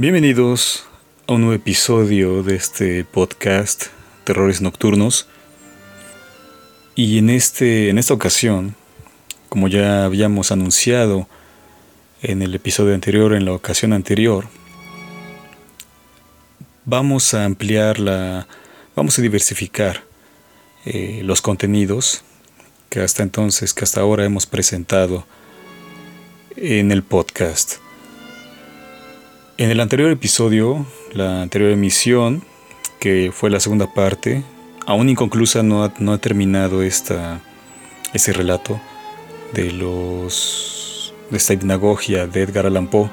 Bienvenidos a un nuevo episodio de este podcast Terrores Nocturnos. Y en, este, en esta ocasión, como ya habíamos anunciado en el episodio anterior, en la ocasión anterior, vamos a ampliar la, vamos a diversificar eh, los contenidos que hasta entonces, que hasta ahora hemos presentado en el podcast. En el anterior episodio, la anterior emisión, que fue la segunda parte, aún inconclusa no ha, no ha terminado esta, ese relato de los de esta hipnagogia de Edgar Allan Poe.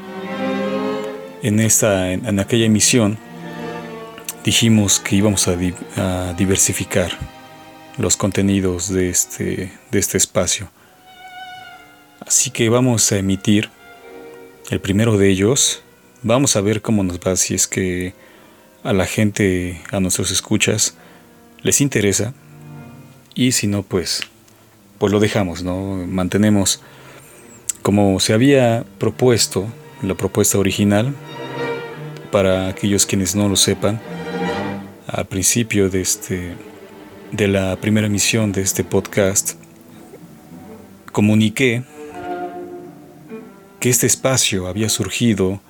En, esta, en, aquella emisión dijimos que íbamos a, a, diversificar los contenidos de este, de este espacio. Así que vamos a emitir el primero de ellos Vamos a ver cómo nos va si es que a la gente, a nuestros escuchas, les interesa. Y si no, pues, pues lo dejamos, ¿no? Mantenemos como se había propuesto, la propuesta original, para aquellos quienes no lo sepan, al principio de este de la primera emisión de este podcast comuniqué que este espacio había surgido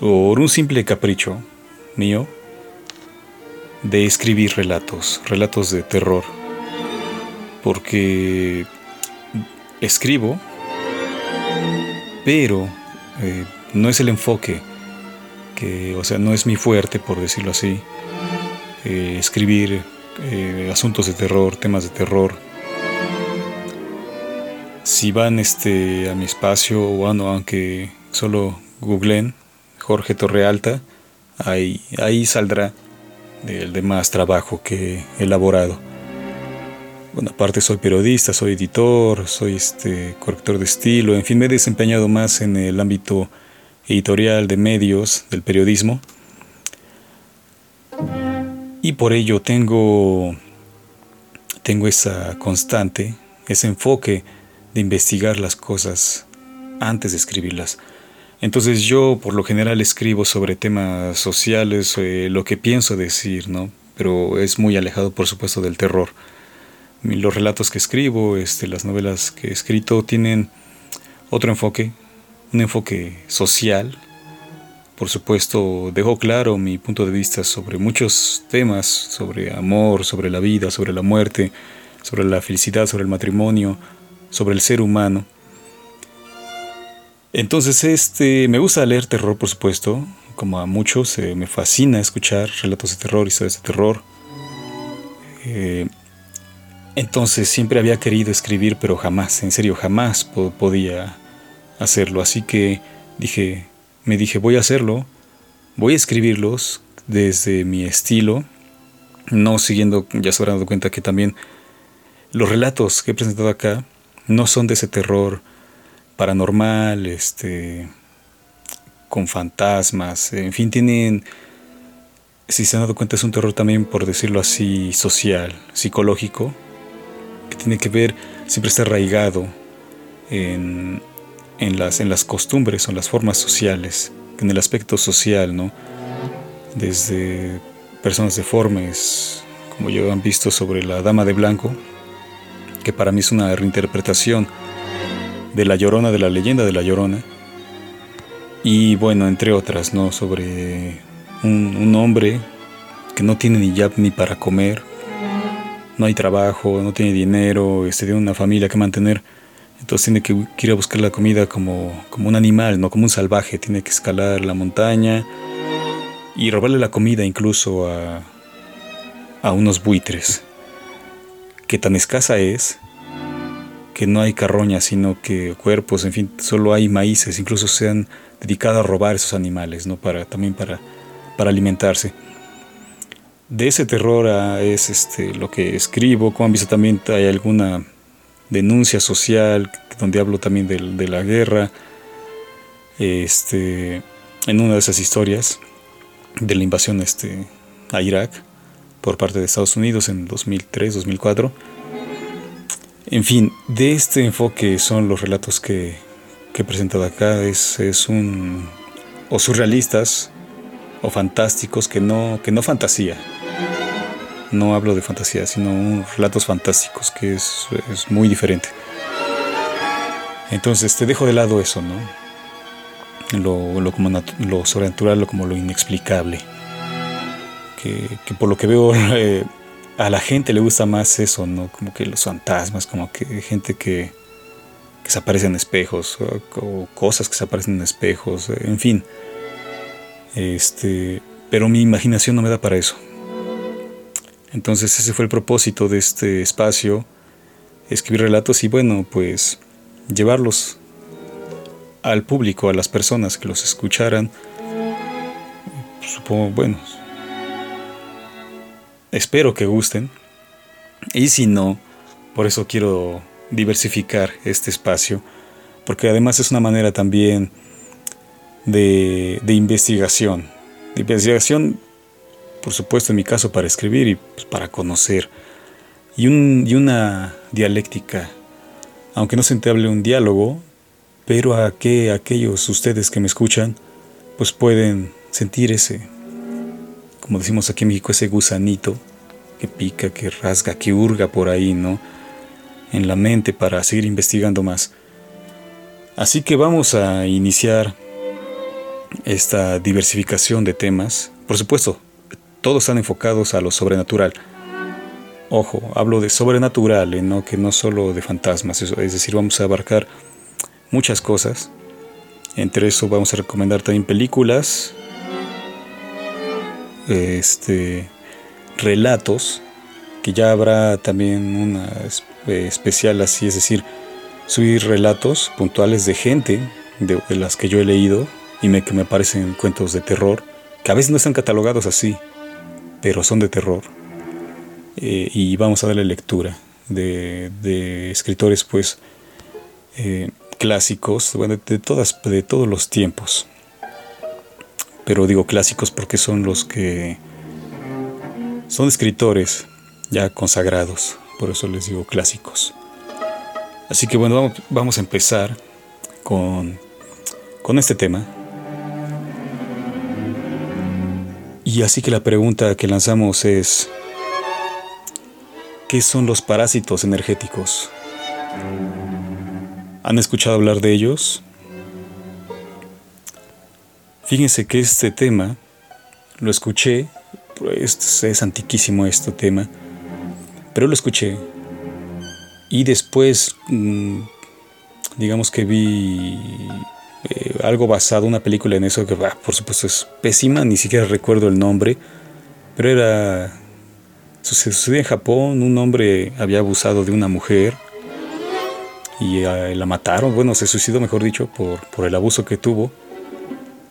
por un simple capricho mío de escribir relatos, relatos de terror, porque escribo, pero eh, no es el enfoque, que, o sea, no es mi fuerte, por decirlo así, eh, escribir eh, asuntos de terror, temas de terror. Si van este, a mi espacio, bueno, aunque solo googlen Jorge Torrealta, ahí, ahí saldrá el demás trabajo que he elaborado. Bueno, aparte soy periodista, soy editor, soy este corrector de estilo, en fin, me he desempeñado más en el ámbito editorial de medios, del periodismo. Y por ello tengo tengo esa constante, ese enfoque de investigar las cosas antes de escribirlas. Entonces yo por lo general escribo sobre temas sociales, eh, lo que pienso decir, ¿no? Pero es muy alejado por supuesto del terror. Los relatos que escribo, este, las novelas que he escrito tienen otro enfoque, un enfoque social. Por supuesto, dejo claro mi punto de vista sobre muchos temas, sobre amor, sobre la vida, sobre la muerte, sobre la felicidad, sobre el matrimonio, sobre el ser humano. Entonces, este, me gusta leer terror, por supuesto, como a muchos, eh, me fascina escuchar relatos de terror, historias de terror. Eh, entonces, siempre había querido escribir, pero jamás, en serio, jamás podía hacerlo. Así que dije, me dije, voy a hacerlo, voy a escribirlos desde mi estilo, no siguiendo, ya se habrán dado cuenta que también los relatos que he presentado acá no son de ese terror paranormal, este, con fantasmas, en fin, tienen, si se han dado cuenta, es un terror también, por decirlo así, social, psicológico, que tiene que ver, siempre está arraigado en, en, las, en las costumbres o en las formas sociales, en el aspecto social, ¿no? Desde personas deformes, como ya han visto sobre la Dama de Blanco, que para mí es una reinterpretación de La Llorona, de la leyenda de La Llorona. Y bueno, entre otras, ¿no? Sobre un, hombre que no tiene ni ya ni para comer, no hay trabajo, no tiene dinero, este, tiene una familia que mantener. Entonces tiene que, ir a buscar la comida como, como un animal, no como un salvaje. Tiene que escalar la montaña y robarle la comida incluso a, a unos buitres. Que tan escasa es que no hay carroñas, sino que cuerpos, en fin, solo hay maíces, incluso se han dedicado a robar esos animales, ¿no? Para, también para, para alimentarse. De ese terror es este, lo que escribo, como han visto también hay alguna denuncia social, donde hablo también de, de la guerra, este, en una de esas historias de la invasión este, a Irak por parte de Estados Unidos en 2003-2004 en fin, de este enfoque son los relatos que, he presentado acá. Es, es, un, o surrealistas o fantásticos que no, que no fantasía. No hablo de fantasía, sino relatos fantásticos, que es, es muy diferente. Entonces te dejo de lado eso, ¿no? Lo, lo, como lo sobrenatural, lo como lo inexplicable. Que, que por lo que veo eh, a la gente le gusta más eso, ¿no? Como que los fantasmas, como que gente que, que se aparecen en espejos, o, cosas que se aparecen en espejos, en fin. Este, pero mi imaginación no me da para eso. Entonces ese fue el propósito de este espacio, escribir relatos y bueno, pues llevarlos al público, a las personas que los escucharan. Supongo, bueno, espero que gusten. Y si no, por eso quiero diversificar este espacio, porque además es una manera también de, investigación. De investigación, por supuesto, en mi caso, para escribir y pues, para conocer. Y, y una dialéctica aunque no se entable un diálogo, pero a que aquellos ustedes que me escuchan, pues pueden sentir ese, como decimos aquí en México, ese gusanito que pica, que rasga, que hurga por ahí, ¿no? En la mente para seguir investigando más. Así que vamos a iniciar esta diversificación de temas. Por supuesto, todos están enfocados a lo sobrenatural Ojo, hablo de sobrenatural, ¿eh? ¿no? que no solo de fantasmas, es decir, vamos a abarcar muchas cosas. Entre eso vamos a recomendar también películas, este, relatos, que ya habrá también una eh, especial así, es decir, subir relatos puntuales de gente de, las que yo he leído y que me parecen cuentos de terror, que a veces no están catalogados así, pero son de terror eh, y vamos a darle lectura de, escritores pues eh, clásicos de, todas, de todos los tiempos. Pero digo clásicos porque son los que son escritores ya consagrados, por eso les digo clásicos. Así que bueno, vamos, a empezar con, con este tema. Y así que la pregunta que lanzamos es, ¿Qué son los parásitos energéticos? ¿Han escuchado hablar de ellos? Fíjense que este tema lo escuché, pues, es antiquísimo este tema, pero lo escuché y después, mm, digamos que vi eh, algo basado, una película en eso que por supuesto es pésima, ni siquiera recuerdo el nombre, pero era Sucedió en Japón, un hombre había abusado de una mujer y eh, la mataron, bueno, se suicidó mejor dicho por, por el abuso que tuvo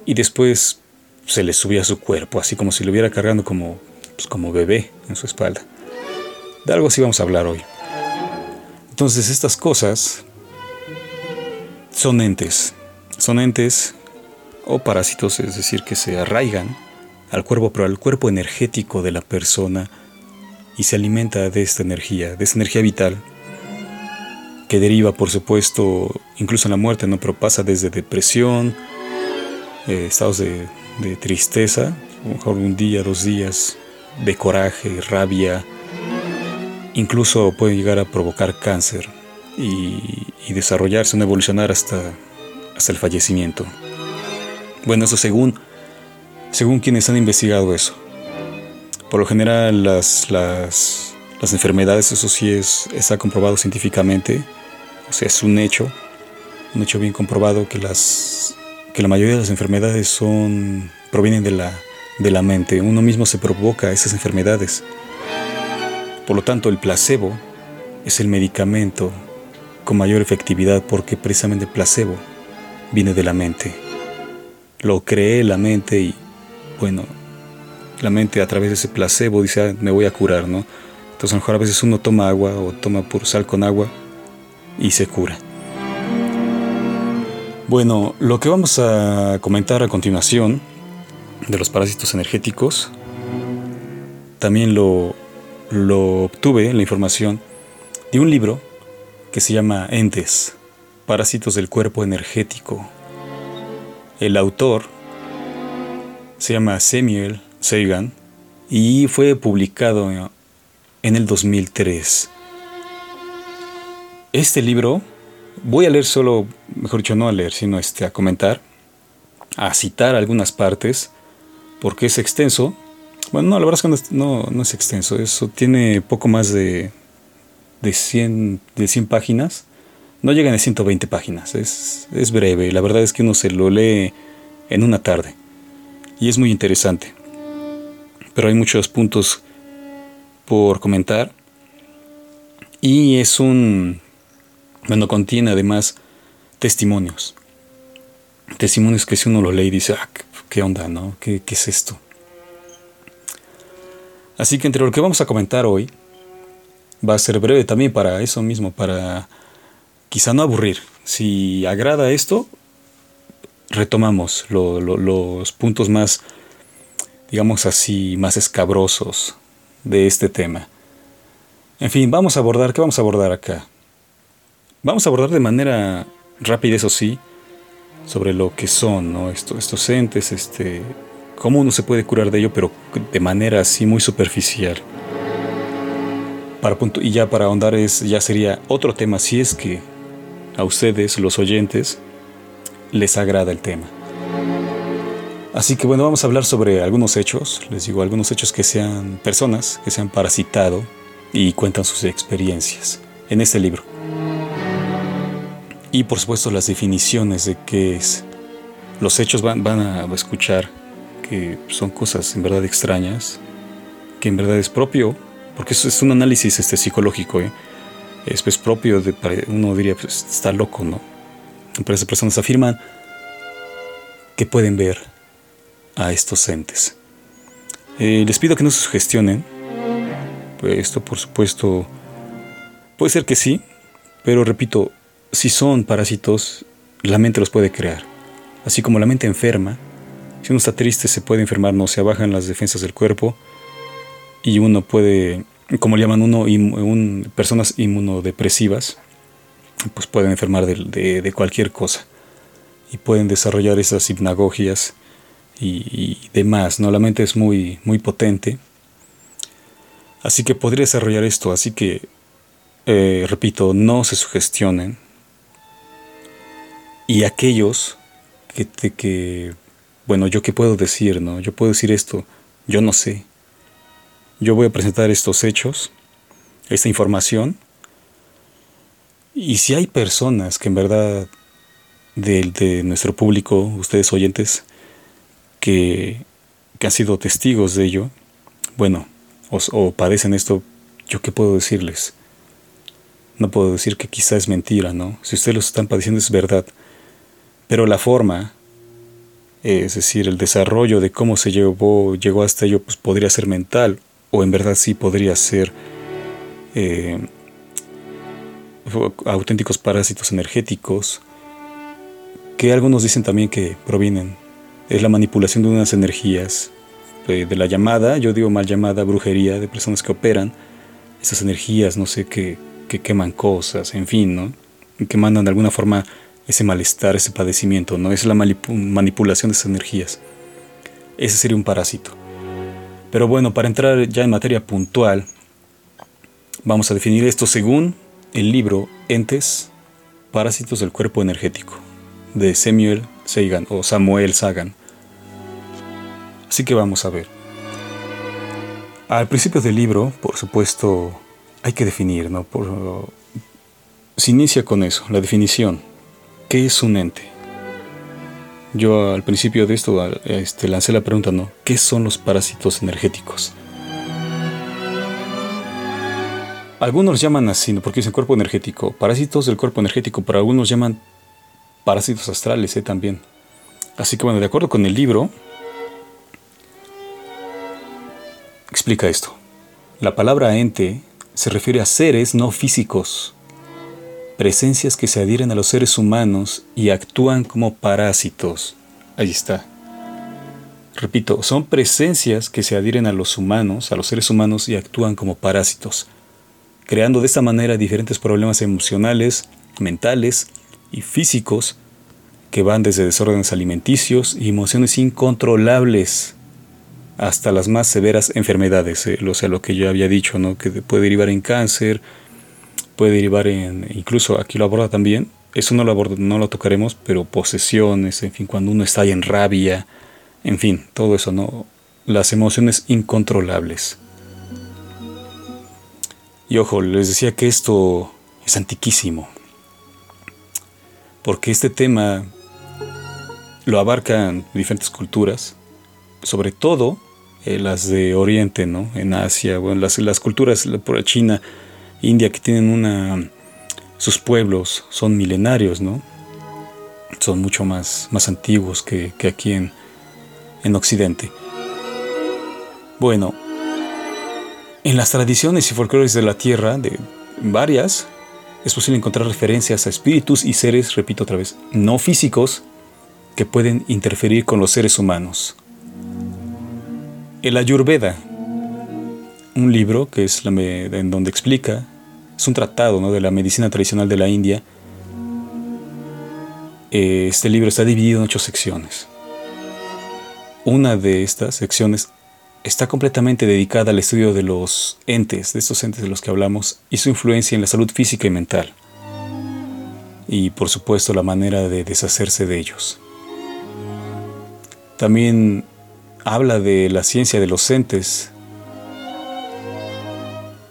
y después se le subía a su cuerpo, así como si lo hubiera cargando como, pues, como bebé en su espalda. De algo así vamos a hablar hoy. Entonces estas cosas son entes, son entes o parásitos, es decir, que se arraigan al cuerpo, pero al cuerpo energético de la persona y se alimenta de esta energía, de esta energía vital, que deriva, por supuesto, incluso en la muerte, ¿no? pero pasa desde depresión, eh, estados de, tristeza, a lo mejor un día, dos días, de coraje, rabia, incluso puede llegar a provocar cáncer y, desarrollarse, no evolucionar hasta, hasta el fallecimiento. Bueno, eso según, según quienes han investigado eso. Por lo general las, las, enfermedades, eso sí es, está comprobado científicamente, o sea, es un hecho, un hecho bien comprobado que, las, que la mayoría de las enfermedades son, provienen de la, de la mente, uno mismo se provoca esas enfermedades. Por lo tanto, el placebo es el medicamento con mayor efectividad porque precisamente el placebo viene de la mente. Lo cree la mente y, bueno, la mente a través de ese placebo dice, ah, me voy a curar, ¿no? Entonces a lo mejor a veces uno toma agua o toma puro sal con agua y se cura. Bueno, lo que vamos a comentar a continuación de los parásitos energéticos, también lo, lo obtuve, la información, de un libro que se llama Entes, Parásitos del Cuerpo Energético. El autor Se llama Samuel Sagan y fue publicado en el 2003. Este libro voy a leer solo, mejor dicho, no a leer, sino este, a comentar, a citar algunas partes, porque es extenso. Bueno, no, la verdad es que no, no, es extenso, eso tiene poco más de, de, 100, de 100 páginas. No llegan a 120 páginas, es, es breve, la verdad es que uno se lo lee en una tarde y es muy interesante. Pero hay muchos puntos por comentar y es un bueno, contiene además testimonios. Testimonios que si uno lo lee y dice, ah, ¿qué onda, no? ¿Qué, ¿Qué es esto? Así que entre lo que vamos a comentar hoy, va a ser breve también para eso mismo, para quizá no aburrir. Si agrada esto, retomamos los puntos más, digamos así, más escabrosos de este tema. En fin, vamos a abordar, ¿qué vamos a abordar acá? Vamos a abordar de manera rápida, eso sí, sobre lo que son ¿no? estos, estos entes, este, cómo uno se puede curar de ello, pero de manera así muy superficial. Y ya para ahondar es, ya sería otro tema, si es que a ustedes, los oyentes, les agrada el tema. Así que bueno, vamos a hablar sobre algunos hechos, les digo, algunos hechos que sean personas que se han parasitado y cuentan sus experiencias en este libro. Y por supuesto las definiciones de qué es. Los hechos van, a escuchar que son cosas en verdad extrañas, que en verdad es propio, porque eso es un análisis este, psicológico, ¿eh? es pues, propio de, uno diría, pues está loco, ¿no? Pero esas personas afirman que pueden ver a estos entes. Eh, les pido que no se sugestionen, esto por supuesto puede ser que sí, pero repito, si son parásitos, la mente los puede crear. Así como la mente enferma, si uno está triste se puede enfermar, no se abajan las defensas del cuerpo y uno puede, como le llaman uno, personas inmunodepresivas, pues pueden enfermar de, cualquier cosa y pueden desarrollar esas hipnagogias y, demás. ¿no? La mente es muy, muy potente. Así que podría desarrollar esto. Así que, eh, repito, no se sugestionen y aquellos que, te, que, bueno, yo qué puedo decir, ¿no? Yo puedo decir esto, yo no sé. Yo voy a presentar estos hechos, esta información, y si hay personas que en verdad de, nuestro público, ustedes oyentes, que, que, han sido testigos de ello, bueno, o padecen esto, ¿yo qué puedo decirles? No puedo decir que quizá es mentira, ¿no? Si ustedes lo están padeciendo es verdad. Pero la forma, es decir, el desarrollo de cómo se llevó, llegó hasta ello, pues podría ser mental, o en verdad sí podría ser eh, auténticos parásitos energéticos, que algunos dicen también que provienen, es la manipulación de unas energías, de, la llamada, yo digo mal llamada brujería, de personas que operan esas energías, no sé, que, que queman cosas, en fin, ¿no? que mandan de alguna forma ese malestar, ese padecimiento, no es la manipulación de esas energías. Ese sería un parásito. Pero bueno, para entrar ya en materia puntual, vamos a definir esto según el libro Entes, Parásitos del Cuerpo Energético, de Samuel Sagan o Samuel Sagan. Así que vamos a ver. Al principio del libro, por supuesto, hay que definir, ¿no? Por, se inicia con eso, la definición. ¿Qué es un ente? Yo al principio de esto este, lancé la pregunta, ¿no? ¿Qué son los parásitos energéticos? Algunos llaman así, ¿no? porque dicen cuerpo energético. Parásitos del cuerpo energético, pero algunos llaman parásitos astrales ¿eh? también. Así que bueno, de acuerdo con el libro, explica esto. La palabra ente se refiere a seres no físicos presencias que se adhieren a los seres humanos y actúan como parásitos. Ahí está. Repito, son presencias que se adhieren a los humanos, a los seres humanos y actúan como parásitos, creando de esta manera diferentes problemas emocionales, mentales y físicos que van desde desórdenes alimenticios y emociones incontrolables hasta las más severas enfermedades, eh, o sea, lo que yo había dicho, ¿no? que puede derivar en cáncer, puede derivar en, incluso aquí lo aborda también, eso no lo, no lo tocaremos, pero posesiones, en fin, cuando uno está en rabia, en fin, todo eso, ¿no? Las emociones incontrolables. Y ojo, les decía que esto es antiquísimo, porque este tema lo abarcan diferentes culturas, sobre todo eh, las de Oriente, ¿no? En Asia, bueno, las, las culturas por China, India, que tienen una... Sus pueblos son milenarios, ¿no? Son mucho más, más antiguos que, que aquí en, en Occidente. Bueno, en las tradiciones y folclores de la Tierra, de varias, es posible encontrar referencias a espíritus y seres, repito otra vez, no físicos que pueden interferir con los seres humanos. El Ayurveda, un libro que es la en donde explica, es un tratado ¿no? de la medicina tradicional de la India. Eh, este libro está dividido en ocho secciones. Una de estas secciones está completamente dedicada al estudio de los entes, de estos entes de los que hablamos, y su influencia en la salud física y mental. Y por supuesto la manera de deshacerse de ellos. También habla de la ciencia de los entes.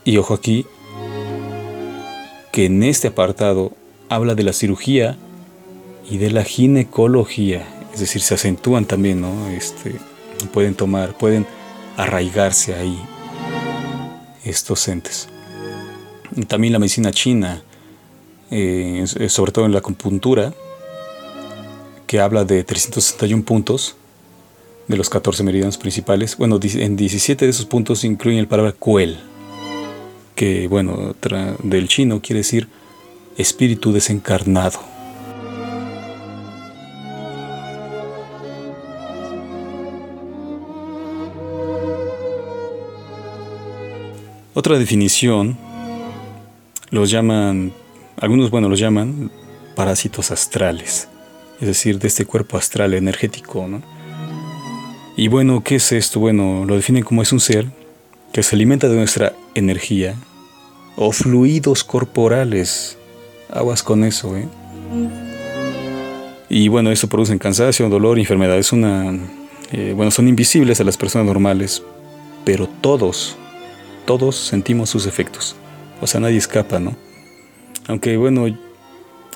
Y ojo aquí, que en este apartado habla de la cirugía y de la ginecología. Es decir, se acentúan también, ¿no? Este, pueden tomar, pueden arraigarse ahí estos entes. También la medicina china, eh, sobre todo en la acupuntura, que habla de 361 puntos de los 14 meridianos principales. Bueno, en 17 de esos puntos incluyen la palabra kuel, que bueno, del chino quiere decir espíritu desencarnado. Otra definición los llaman, algunos bueno los llaman parásitos astrales, es decir, de este cuerpo astral energético, ¿no? Y bueno, ¿qué es esto? Bueno, lo definen como es un ser que se alimenta de nuestra energía o fluidos corporales. Aguas con eso, ¿eh? Y bueno, eso produce cansancio, dolor, enfermedades. Una, eh, bueno, son invisibles a las personas normales, pero todos todos sentimos sus efectos. O sea, nadie escapa, ¿no? Aunque bueno, he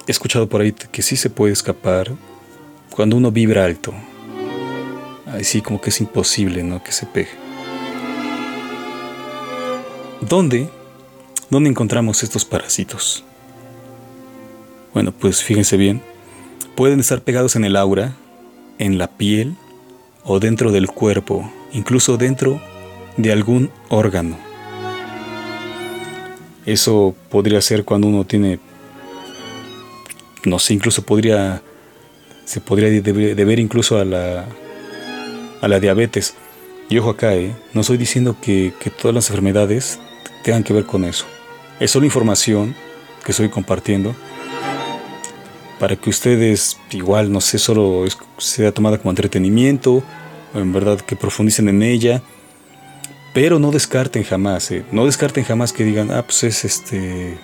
escuchado por ahí que sí se puede escapar cuando uno vibra alto. Así como que es imposible, ¿no? Que se pegue. ¿Dónde? ¿Dónde encontramos estos parásitos? Bueno, pues fíjense bien. Pueden estar pegados en el aura, en la piel o dentro del cuerpo, incluso dentro de algún órgano. Eso podría ser cuando uno tiene, no sé, incluso podría, se podría deber incluso a la, a la diabetes. Y ojo acá, ¿eh? no estoy diciendo que, que todas las enfermedades tengan que ver con eso. Es solo información que estoy compartiendo para que ustedes igual, no sé, solo sea tomada como entretenimiento, o en verdad que profundicen en ella pero no descarten jamás, eh. no descarten jamás que digan, ah, pues es este,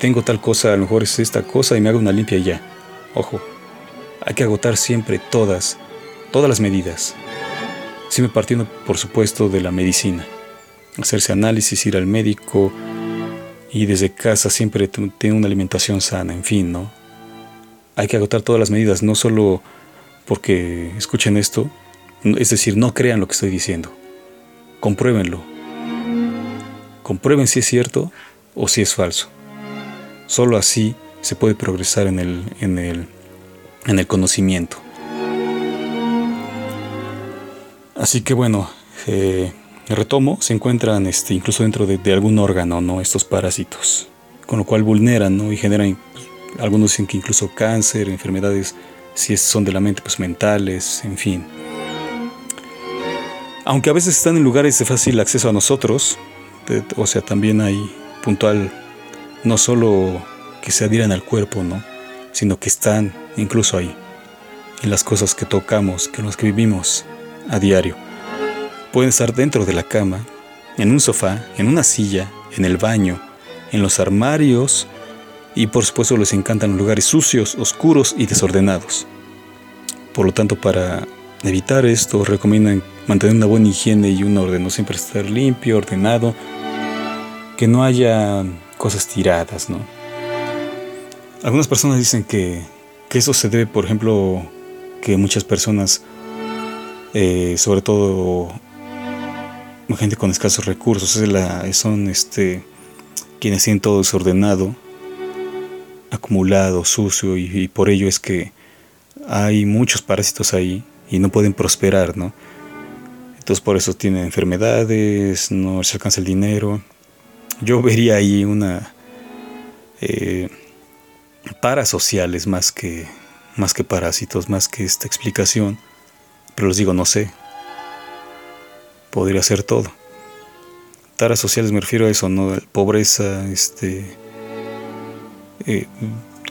tengo tal cosa, a lo mejor es esta cosa y me hago una limpia y ya. Ojo, hay que agotar siempre todas, todas las medidas. Siempre partiendo, por supuesto, de la medicina. Hacerse análisis, ir al médico y desde casa siempre tener una alimentación sana, en fin, ¿no? Hay que agotar todas las medidas, no solo porque escuchen esto, es decir, no crean lo que estoy diciendo compruébenlo. Comprueben si es cierto o si es falso. Solo así se puede progresar en el, en el, en el conocimiento. Así que bueno, eh, retomo, se encuentran este, incluso dentro de, algún órgano, ¿no? Estos parásitos, con lo cual vulneran, ¿no? Y generan, algunos dicen que incluso cáncer, enfermedades, si son de la mente, pues mentales, en fin. Aunque a veces están en lugares de fácil acceso a nosotros, o sea, también hay puntual, no solo que se adhieran al cuerpo, ¿no? sino que están incluso ahí. en las cosas que tocamos, que los que vivimos a diario. Pueden estar dentro de la cama, en un sofá, en una silla, en el baño, en los armarios y por supuesto les encantan los lugares sucios, oscuros y desordenados. Por lo tanto, para evitar esto, recomiendan mantener una buena higiene y un orden, siempre estar limpio, ordenado, que no haya cosas tiradas, ¿no? Algunas personas dicen que, que eso se debe, por ejemplo, que muchas personas, eh, sobre todo gente con escasos recursos, son este, quienes tienen todo desordenado, acumulado, sucio, y, por ello es que hay muchos parásitos ahí y no pueden prosperar, ¿no? Entonces por eso tienen enfermedades, no se alcanza el dinero. Yo vería ahí una eh, parasociales más que más que parásitos, más que esta explicación, pero les digo, no sé. Podría ser todo. Taras sociales me refiero a eso, ¿no? Pobreza, este, eh,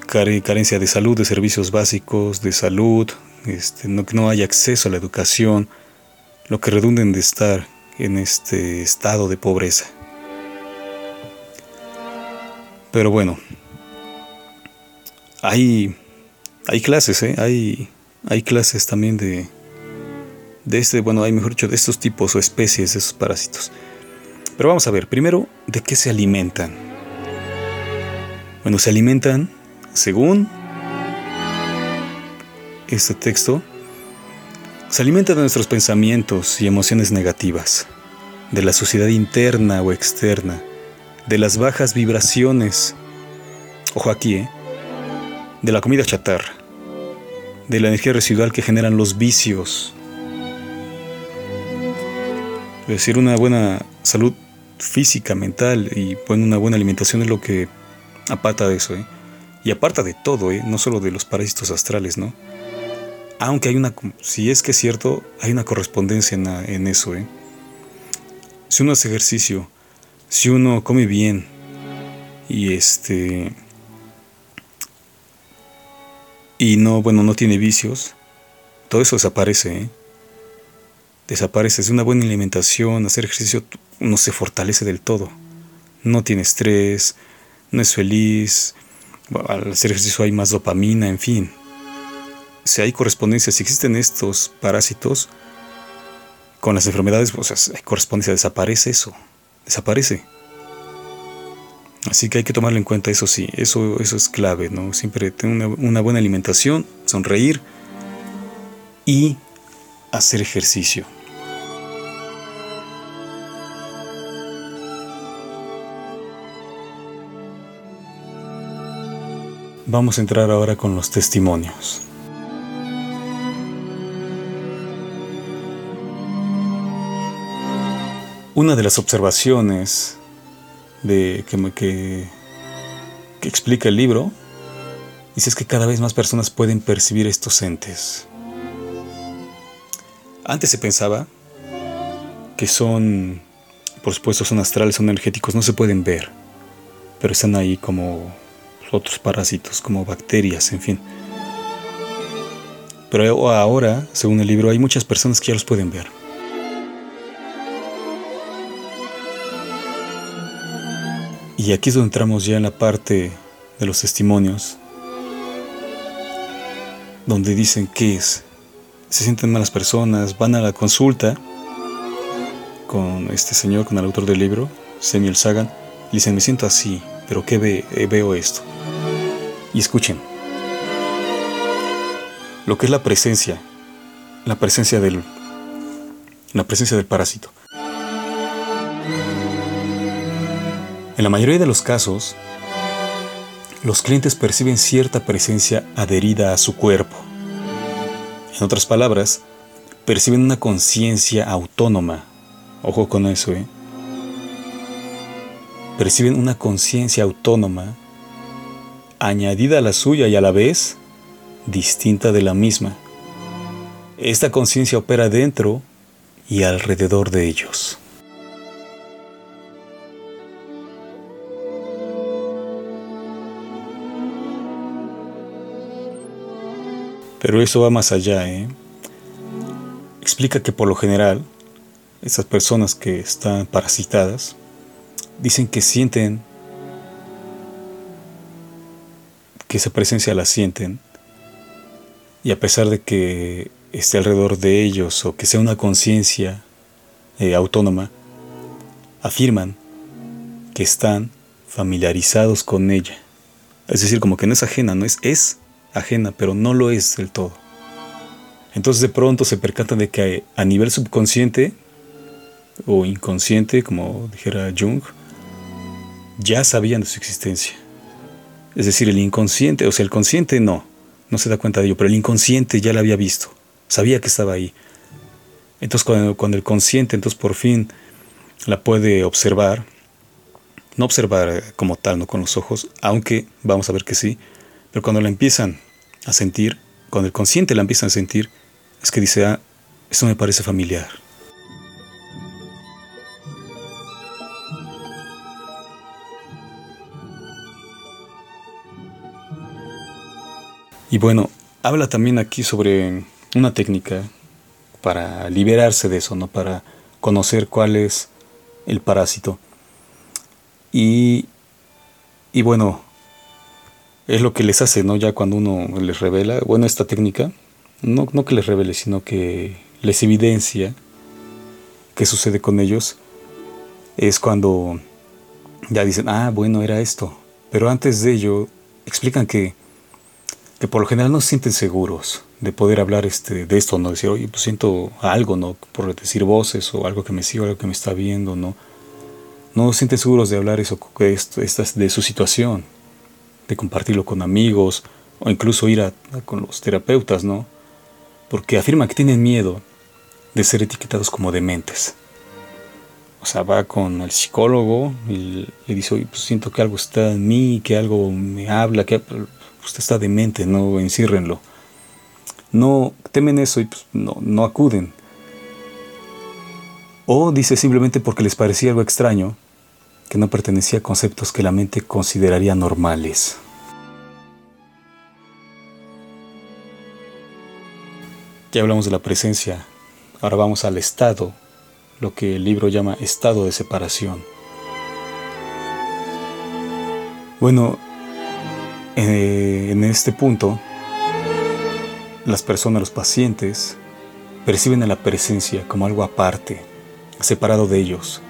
carencia de salud, de servicios básicos, de salud, este, no, no haya acceso a la educación, lo que redunden de estar en este estado de pobreza. Pero bueno, hay hay clases, ¿eh? Hay, hay clases también de, de este, bueno, hay mejor dicho, de estos tipos o especies de esos parásitos. Pero vamos a ver, primero, ¿de qué se alimentan? Bueno, se alimentan, según este texto, se alimentan de nuestros pensamientos y emociones negativas, de la sociedad interna o externa, de las bajas vibraciones, ojo aquí, ¿eh? de la comida chatarra, de la energía residual que generan los vicios. Es decir, una buena salud física, mental y una buena alimentación es lo que aparta eso. ¿eh? Y aparta de todo, ¿eh? no solo de los parásitos astrales, ¿no? Aunque hay una, si es que es cierto, hay una correspondencia en, en eso. ¿eh? Si uno hace ejercicio, si uno come bien y este y no, bueno, no tiene vicios, todo eso desaparece. ¿eh? Desaparece. Es una buena alimentación, hacer ejercicio, uno se fortalece del todo. No tiene estrés, no es feliz. Al hacer ejercicio hay más dopamina, en fin. Si hay correspondencia, si existen estos parásitos con las enfermedades, pues hay correspondencia, desaparece eso. Desaparece. Así que hay que tomarlo en cuenta, eso sí, eso, eso es clave, ¿no? Siempre tener una buena alimentación, sonreír y hacer ejercicio. Vamos a entrar ahora con los testimonios. Una de las observaciones de, que, que, que explica el libro, dice es que cada vez más personas pueden percibir estos entes. Antes se pensaba que son, por supuesto, son astrales, son energéticos, no se pueden ver, pero están ahí como otros parásitos, como bacterias, en fin. Pero ahora, según el libro, hay muchas personas que ya los pueden ver. Y aquí es donde entramos ya en la parte de los testimonios, donde dicen qué es. Se sienten malas personas, van a la consulta con este señor, con el autor del libro, Samuel Sagan, y dicen, me siento así, pero ¿qué ve? Eh, veo esto? Y escuchen, lo que es la presencia, la presencia del, la presencia del parásito. En la mayoría de los casos, los clientes perciben cierta presencia adherida a su cuerpo. En otras palabras, perciben una conciencia autónoma. Ojo con eso, ¿eh? Perciben una conciencia autónoma añadida a la suya y a la vez distinta de la misma. Esta conciencia opera dentro y alrededor de ellos. Pero eso va más allá. ¿eh? Explica que por lo general, esas personas que están parasitadas dicen que sienten, que esa presencia la sienten, y a pesar de que esté alrededor de ellos o que sea una conciencia eh, autónoma, afirman que están familiarizados con ella. Es decir, como que no es ajena, no es, es ajena, pero no lo es del todo. Entonces de pronto se percatan de que a nivel subconsciente o inconsciente, como dijera Jung, ya sabían de su existencia. Es decir, el inconsciente, o sea, el consciente no, no se da cuenta de ello, pero el inconsciente ya la había visto, sabía que estaba ahí. Entonces cuando, cuando el consciente entonces por fin la puede observar, no observar como tal, no con los ojos, aunque vamos a ver que sí, pero cuando la empiezan a sentir, cuando el consciente la empieza a sentir, es que dice, ah, esto me parece familiar. Y bueno, habla también aquí sobre una técnica para liberarse de eso, ¿no? Para conocer cuál es el parásito. Y, y bueno, es lo que les hace, ¿no? Ya cuando uno les revela, bueno, esta técnica, no, no que les revele, sino que les evidencia qué sucede con ellos, es cuando ya dicen, ah, bueno, era esto. Pero antes de ello, explican que, que por lo general no se sienten seguros de poder hablar este, de esto, ¿no? Decir, oye, pues siento algo, ¿no? Por decir voces o algo que me sigue, algo que me está viendo, ¿no? No se sienten seguros de hablar eso, esto, de su situación, de compartirlo con amigos o incluso ir a, con los terapeutas, ¿no? porque afirman que tienen miedo de ser etiquetados como dementes. O sea, va con el psicólogo y le dice, oye, pues siento que algo está en mí, que algo me habla, que usted está demente, no enciérrenlo. No temen eso y pues, no, no acuden. O dice simplemente porque les parecía algo extraño, que no pertenecía a conceptos que la mente consideraría normales. Ya hablamos de la presencia, ahora vamos al estado, lo que el libro llama estado de separación. Bueno, eh, en este punto, las personas, los pacientes, perciben a la presencia como algo aparte, separado de ellos.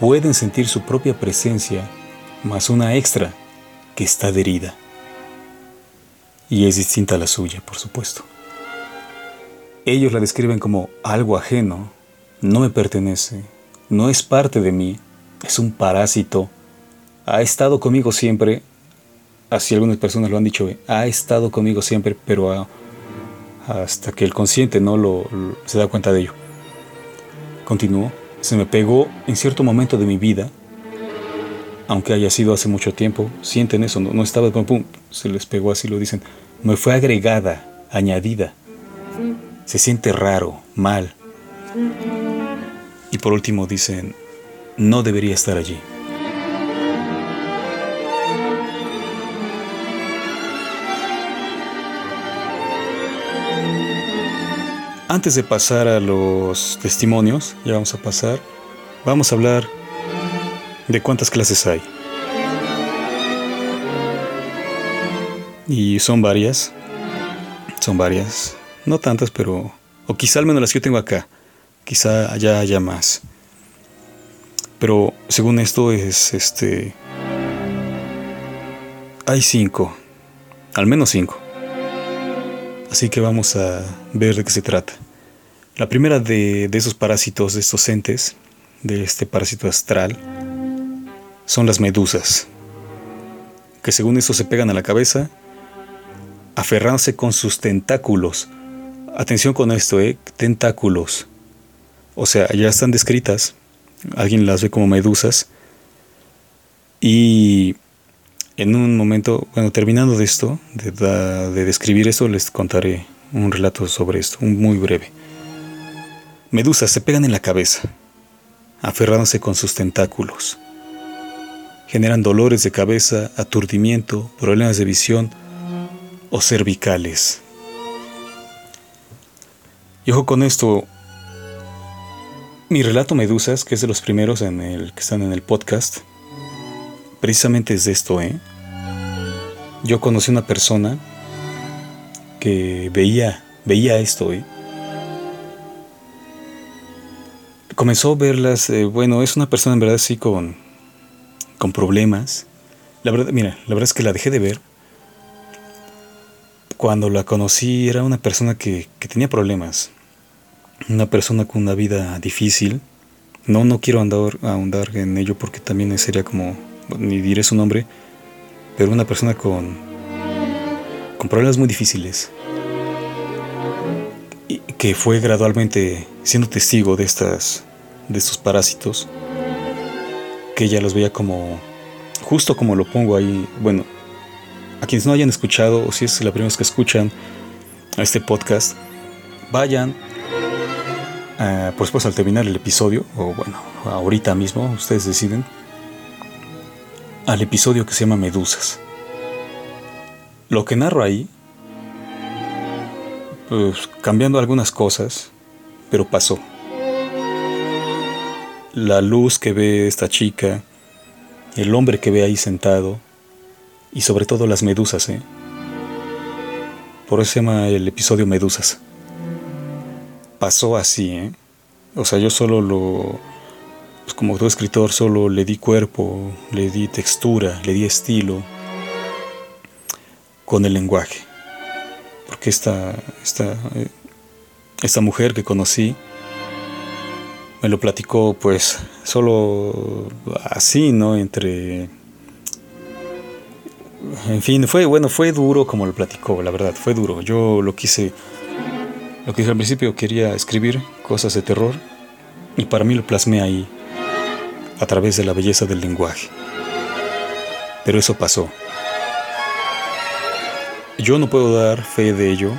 Pueden sentir su propia presencia más una extra que está adherida. Y es distinta a la suya, por supuesto. Ellos la describen como algo ajeno, no me pertenece, no es parte de mí, es un parásito, ha estado conmigo siempre, así algunas personas lo han dicho, ha estado conmigo siempre, pero hasta que el consciente no se da cuenta de ello. Continuó, se me pegó en cierto momento de mi vida, aunque haya sido hace mucho tiempo, sienten eso, no, estaba pum, se les pegó así, lo dicen, me fue agregada, añadida se siente raro, mal. Y por último dicen, no debería estar allí. Antes de pasar a los testimonios, ya vamos a pasar, vamos a hablar de cuántas clases hay. Y son varias, son varias. No tantas, pero... O quizá al menos las que yo tengo acá. Quizá allá haya más. Pero según esto es este... Hay cinco. Al menos cinco. Así que vamos a ver de qué se trata. La primera de, de esos parásitos, de estos entes, de este parásito astral, son las medusas, que según esto se pegan a la cabeza, aferrándose con sus tentáculos Atención con esto, ¿eh? Tentáculos. O sea, ya están descritas. Alguien las ve como medusas. Y en un momento, bueno, terminando de esto, de, de describir esto, les contaré un relato sobre esto, un muy breve. Medusas se pegan en la cabeza, aferrándose con sus tentáculos. Generan dolores de cabeza, aturdimiento, problemas de visión o cervicales. Y ojo con esto, mi relato Medusas, que es de los primeros en el, que están en el podcast, precisamente es de esto, ¿eh? Yo conocí una persona que veía, veía esto, ¿eh? Comenzó a verlas, eh, bueno, es una persona en verdad así con, con problemas. La verdad, mira, la verdad es que la dejé de ver. Cuando la conocí era una persona que, que tenía problemas. Una persona con una vida difícil. No, no quiero andar, ahondar en ello porque también sería como, ni diré su nombre, pero una persona con, con problemas muy difíciles. Que fue gradualmente siendo testigo de estas de estos parásitos que ella los veía como justo como lo pongo ahí bueno a quienes no hayan escuchado o si es la primera vez que escuchan a este podcast vayan uh, por al terminar el episodio o bueno ahorita mismo ustedes deciden al episodio que se llama Medusas lo que narro ahí pues cambiando algunas cosas pero pasó la luz que ve esta chica, el hombre que ve ahí sentado y sobre todo las medusas, ¿eh? Por eso se llama el episodio Medusas. Pasó así, ¿eh? O sea, yo solo lo... Pues como todo escritor solo le di cuerpo, le di textura, le di estilo con el lenguaje. Porque esta, esta, eh, esta mujer que conocí, me lo platicó pues solo así, ¿no? Entre... En fin, fue bueno, fue duro como lo platicó, la verdad, fue duro. Yo lo quise, lo que al principio quería escribir cosas de terror y para mí lo plasmé ahí a través de la belleza del lenguaje. Pero eso pasó. Yo no puedo dar fe de ello,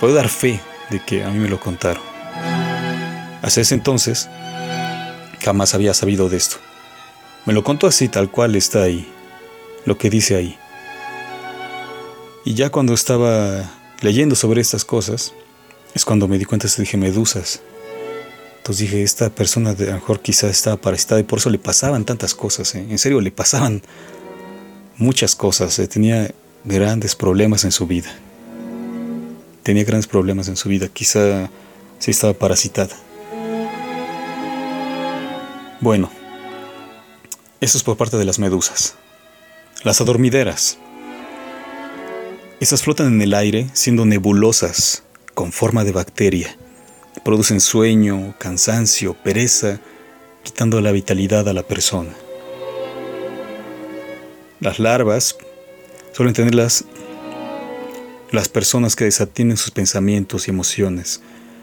puedo dar fe de que a mí me lo contaron. Hasta ese entonces, jamás había sabido de esto. Me lo contó así, tal cual está ahí, lo que dice ahí. Y ya cuando estaba leyendo sobre estas cosas, es cuando me di cuenta, se dije, medusas. Entonces dije, esta persona a lo mejor quizás estaba parasitada y por eso le pasaban tantas cosas. ¿eh? En serio, le pasaban muchas cosas. ¿eh? Tenía grandes problemas en su vida. Tenía grandes problemas en su vida. Quizá sí estaba parasitada. Bueno, eso es por parte de las medusas. Las adormideras. Estas flotan en el aire siendo nebulosas, con forma de bacteria. Producen sueño, cansancio, pereza, quitando la vitalidad a la persona. Las larvas suelen tenerlas las personas que desatienden sus pensamientos y emociones.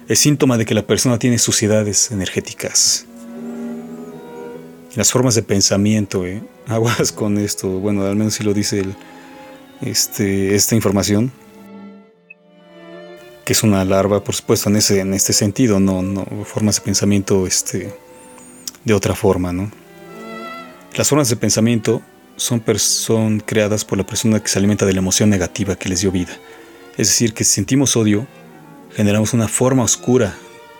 Es síntoma de que la persona tiene suciedades energéticas. Las formas de pensamiento, ¿eh? aguas con esto, bueno, al menos si lo dice el, este, esta información, que es una larva, por supuesto, en, ese, en este sentido, no, no formas de pensamiento este, de otra forma, ¿no? Las formas de pensamiento son, son creadas por la persona que se alimenta de la emoción negativa que les dio vida. Es decir, que si sentimos odio, generamos una forma oscura,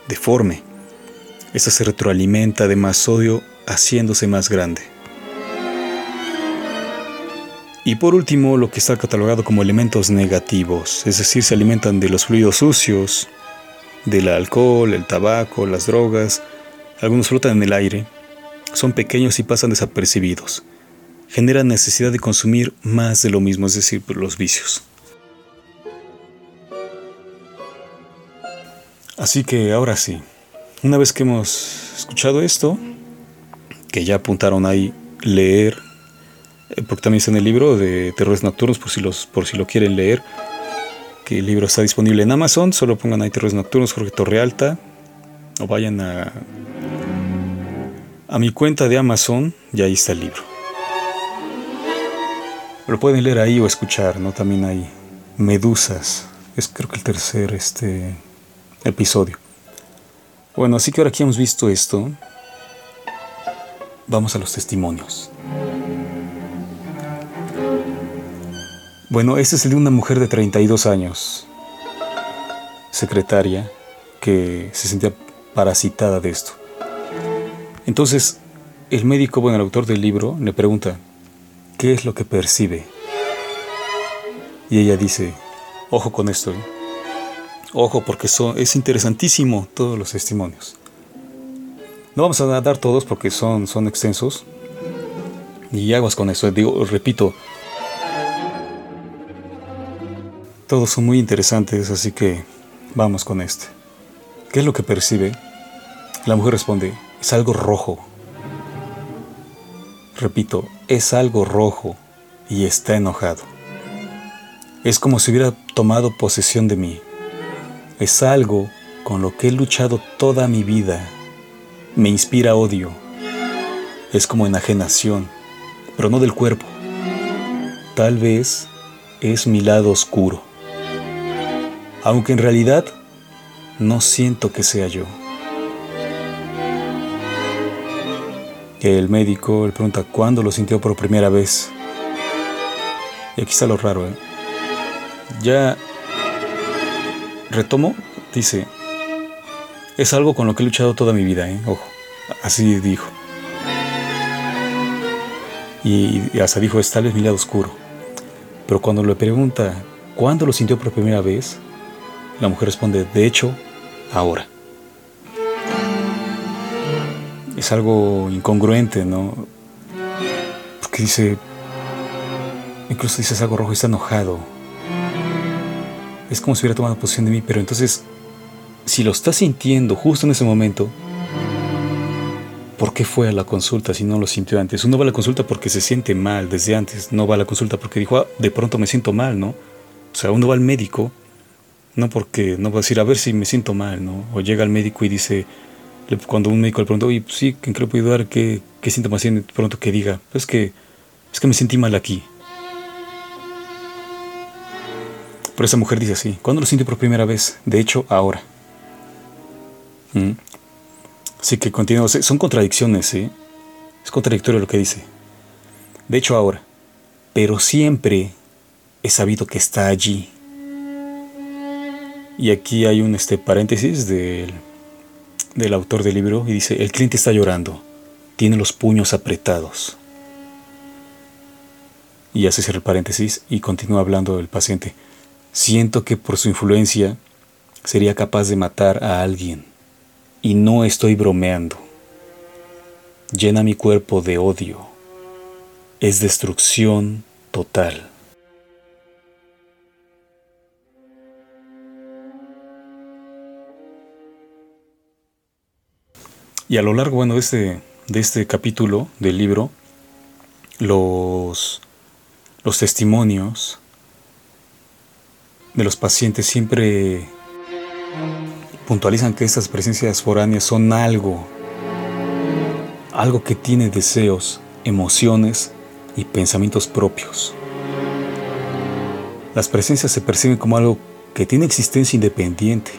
deforme. Esta se retroalimenta de más odio haciéndose más grande. Y por último, lo que está catalogado como elementos negativos, es decir, se alimentan de los fluidos sucios, del alcohol, el tabaco, las drogas, algunos flotan en el aire, son pequeños y pasan desapercibidos, generan necesidad de consumir más de lo mismo, es decir, los vicios. Así que ahora sí, una vez que hemos escuchado esto, que ya apuntaron ahí leer, porque también está en el libro de Terrores Nocturnos, por si, los, por si lo quieren leer, que el libro está disponible en Amazon, solo pongan ahí Terrores Nocturnos, Jorge Torrealta, o vayan a, a mi cuenta de Amazon y ahí está el libro. Lo pueden leer ahí o escuchar, ¿no? También hay Medusas, es creo que el tercer este, episodio. Bueno, así que ahora que hemos visto esto, Vamos a los testimonios. Bueno, este es el de una mujer de 32 años, secretaria, que se sentía parasitada de esto. Entonces, el médico, bueno, el autor del libro, le pregunta, ¿qué es lo que percibe? Y ella dice, ojo con esto, ¿eh? ojo porque es interesantísimo todos los testimonios. No vamos a dar todos porque son, son extensos. Y aguas con eso. Digo, repito, todos son muy interesantes, así que vamos con este. ¿Qué es lo que percibe? La mujer responde, es algo rojo. Repito, es algo rojo y está enojado. Es como si hubiera tomado posesión de mí. Es algo con lo que he luchado toda mi vida me inspira odio. Es como enajenación, pero no del cuerpo. Tal vez es mi lado oscuro. Aunque en realidad no siento que sea yo. El médico le pregunta cuándo lo sintió por primera vez. Y aquí está lo raro, ¿eh? Ya retomo, dice, es algo con lo que he luchado toda mi vida, ¿eh? ojo. Así dijo. Y, hasta dijo, es mi lado oscuro. Pero cuando le pregunta, ¿cuándo lo sintió por primera vez? La mujer responde, de hecho, ahora. Es algo incongruente, ¿no? Porque dice, incluso dice algo rojo y está enojado. Es como si hubiera tomado posesión de mí, pero entonces si lo está sintiendo justo en ese momento, ¿por qué fue a la consulta si no lo sintió antes? Uno va a la consulta porque se siente mal desde antes, no va a la consulta porque dijo, ah, de pronto me siento mal, ¿no? O sea, uno va al médico, no porque, no va a decir, a ver si me siento mal, ¿no? O llega al médico y dice, cuando un médico le pregunta, oye, pues sí, ¿en qué le puedo ayudar? ¿Qué, qué síntomas tiene? Pronto que diga, es que, es que me sentí mal aquí. Pero esa mujer dice así, ¿cuándo lo sintió por primera vez? De hecho, ahora. Mm. Así que continúo. Son contradicciones, ¿sí? Es contradictorio lo que dice. De hecho, ahora. Pero siempre he sabido que está allí. Y aquí hay un este, paréntesis del, del autor del libro y dice, el cliente está llorando, tiene los puños apretados. Y hace cierra el paréntesis y continúa hablando del paciente. Siento que por su influencia sería capaz de matar a alguien. Y no estoy bromeando. Llena mi cuerpo de odio. Es destrucción total. Y a lo largo bueno, de, este, de este capítulo del libro, los, los testimonios de los pacientes siempre puntualizan que estas presencias foráneas son algo, algo que tiene deseos, emociones y pensamientos propios. Las presencias se perciben como algo que tiene existencia independiente,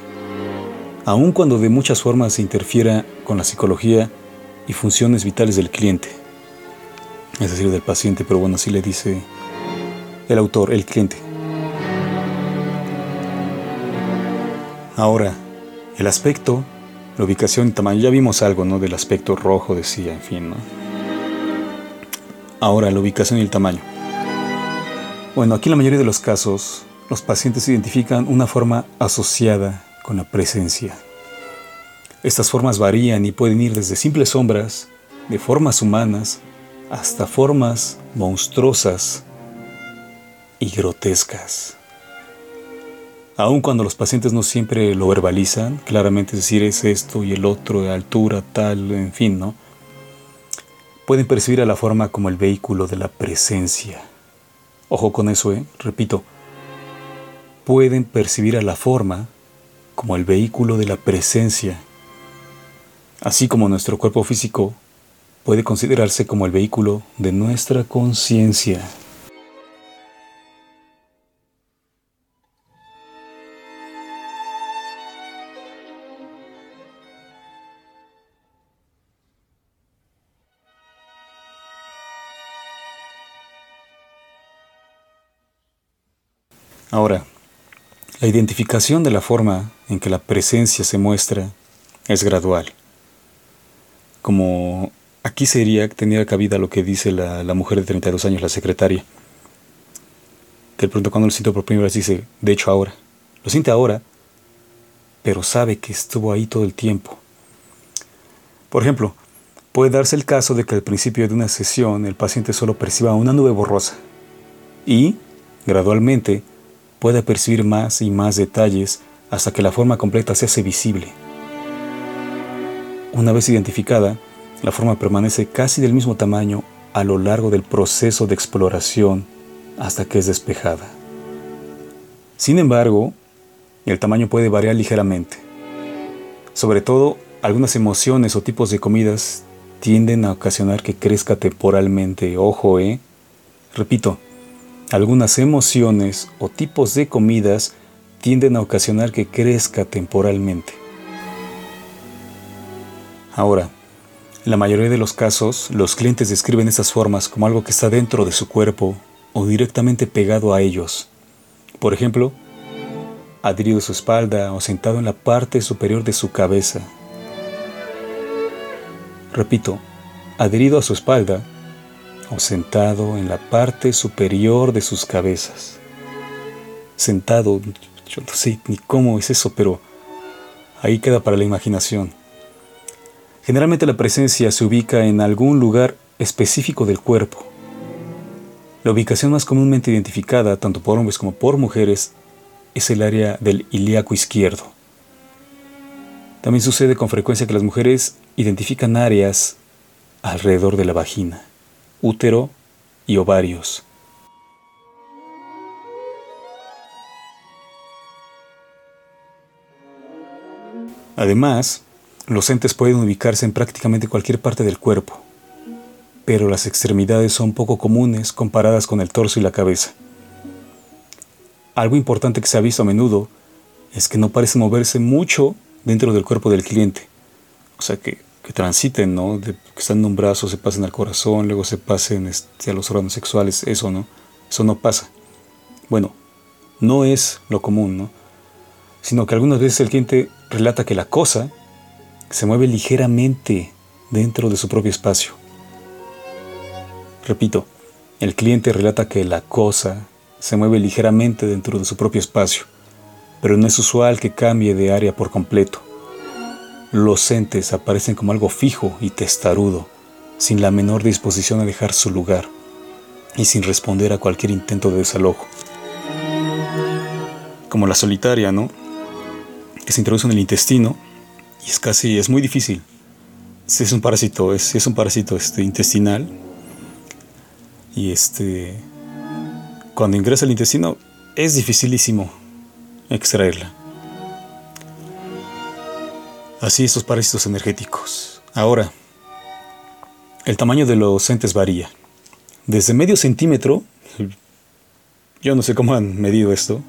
aun cuando de muchas formas se interfiera con la psicología y funciones vitales del cliente, es decir, del paciente, pero bueno, así le dice el autor, el cliente. Ahora, el aspecto, la ubicación y tamaño, ya vimos algo, ¿no? Del aspecto rojo, decía, en fin, ¿no? Ahora, la ubicación y el tamaño. Bueno, aquí en la mayoría de los casos, los pacientes identifican una forma asociada con la presencia. Estas formas varían y pueden ir desde simples sombras, de formas humanas, hasta formas monstruosas y grotescas. Aun cuando los pacientes no siempre lo verbalizan, claramente decir es esto y el otro, de altura, tal, en fin, ¿no? Pueden percibir a la forma como el vehículo de la presencia. Ojo con eso, ¿eh? Repito, pueden percibir a la forma como el vehículo de la presencia. Así como nuestro cuerpo físico puede considerarse como el vehículo de nuestra conciencia. Ahora, la identificación de la forma en que la presencia se muestra es gradual. Como aquí sería, tenía cabida lo que dice la, mujer de 32 años, la secretaria, que pronto cuando lo siento por primera vez dice, de hecho ahora, lo siente ahora, pero sabe que estuvo ahí todo el tiempo. Por ejemplo, puede darse el caso de que al principio de una sesión el paciente solo perciba una nube borrosa y, gradualmente, pueda percibir más y más detalles hasta que la forma completa se hace visible. Una vez identificada, la forma permanece casi del mismo tamaño a lo largo del proceso de exploración hasta que es despejada. Sin embargo, el tamaño puede variar ligeramente. Sobre todo, algunas emociones o tipos de comidas tienden a ocasionar que crezca temporalmente. Ojo, ¿eh? Repito, algunas emociones o tipos de comidas tienden a ocasionar que crezca temporalmente. Ahora, la mayoría de los casos, los clientes describen estas formas como algo que está dentro de su cuerpo o directamente pegado a ellos. Por ejemplo, adherido a su espalda o sentado en la parte superior de su cabeza. Repito, adherido a su espalda sentado en la parte superior de sus cabezas. Sentado, yo no sé ni cómo es eso, pero ahí queda para la imaginación. Generalmente la presencia se ubica en algún lugar específico del cuerpo. La ubicación más comúnmente identificada, tanto por hombres como por mujeres, es el área del ilíaco izquierdo. También sucede con frecuencia que las mujeres identifican áreas alrededor de la vagina, útero y ovarios. Además, los entes pueden ubicarse en prácticamente cualquier parte del cuerpo, pero las extremidades son poco comunes comparadas con el torso y la cabeza. Algo importante que se ha visto a menudo es que no parece moverse mucho dentro del cuerpo del cliente. O sea, que, transiten, ¿no? que están en un brazo, se pasen al corazón, luego se pasen este, a los órganos sexuales, eso, ¿no? Eso no pasa. Bueno, no es lo común, ¿no? Sino que algunas veces el cliente relata que la cosa se mueve ligeramente dentro de su propio espacio. Repito, el cliente relata que la cosa se mueve ligeramente dentro de su propio espacio pero no es usual que cambie de área por completo. Los entes aparecen como algo fijo y testarudo, sin la menor disposición a dejar su lugar y sin responder a cualquier intento de desalojo. Como la solitaria, ¿no? Que se introduce en el intestino y es casi, es muy difícil. Si es un parásito, es, es un parásito este, intestinal y este, cuando ingresa al intestino es dificilísimo extraerla. Así estos parásitos energéticos. Ahora, el tamaño de los entes varía. Desde medio centímetro, yo no sé cómo han medido esto,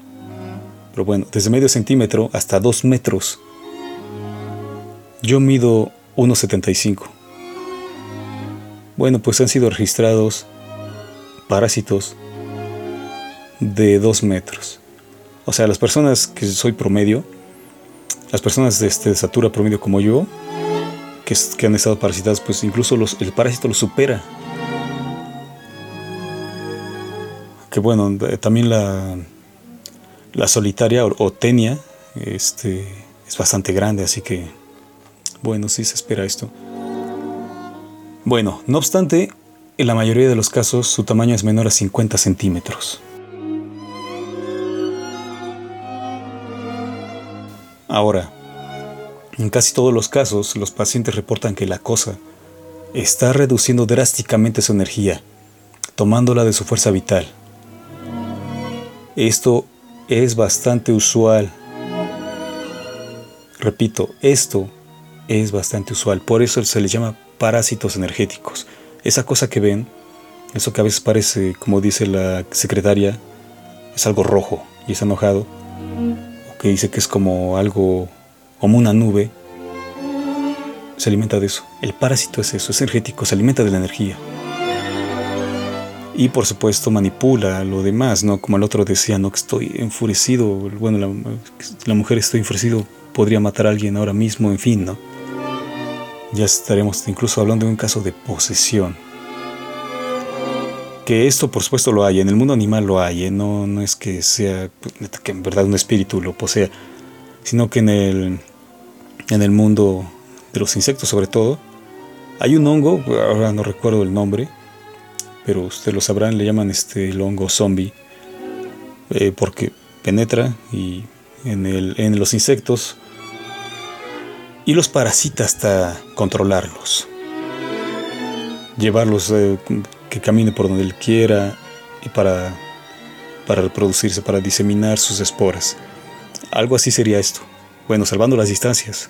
pero bueno, desde medio centímetro hasta dos metros. Yo mido 1,75. Bueno, pues han sido registrados parásitos de 2 metros. O sea, las personas que soy promedio, las personas de, este, promedio como yo, que, han estado parasitadas, pues incluso los, el parásito lo supera. Que bueno, también la, la solitaria o, tenia este, es bastante grande, así que bueno, sí se espera esto. Bueno, no obstante, en la mayoría de los casos su tamaño es menor a 50 centímetros. Ahora, en casi todos los casos, los pacientes reportan que la cosa está reduciendo drásticamente su energía, tomándola de su fuerza vital. Esto es bastante usual. Repito, esto es bastante usual, por eso se les llama parásitos energéticos. Esa cosa que ven, eso que a veces parece, como dice la secretaria, es algo rojo y es enojado, que dice que es como algo, como una nube, se alimenta de eso. El parásito es eso, es energético, se alimenta de la energía. y por supuesto manipula lo demás, ¿no? Como el otro decía, ¿no? Que estoy enfurecido, bueno, la, la mujer estoy enfurecido, podría matar a alguien ahora mismo, en fin, ¿no? Ya estaremos incluso hablando de un caso de posesión. Que esto por supuesto lo hay, en el mundo animal lo hay, ¿eh? no, no es que sea que en verdad un espíritu lo posea, sino que en el, en el mundo de los insectos sobre todo, hay un hongo, ahora no recuerdo el nombre, pero ustedes lo sabrán, le llaman este el hongo zombie, eh, porque penetra y en, el, en los insectos y los parasita hasta controlarlos. Llevarlos eh, que camine por donde él quiera y para, para reproducirse, para diseminar sus esporas. Algo así sería esto. Bueno, salvando las distancias.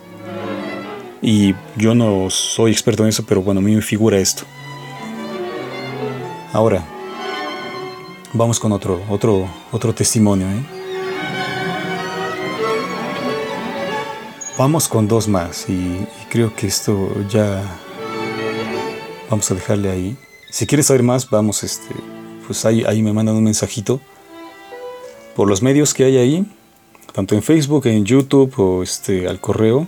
Y yo no soy experto en eso, pero bueno, a mí me figura esto. Ahora, vamos con otro, otro, otro testimonio. ¿eh? Vamos con dos más y, creo que esto ya vamos a dejarle ahí. Si quieres saber más, vamos, este, pues ahí, ahí me mandan un mensajito por los medios que hay ahí, tanto en Facebook, en YouTube o este, al correo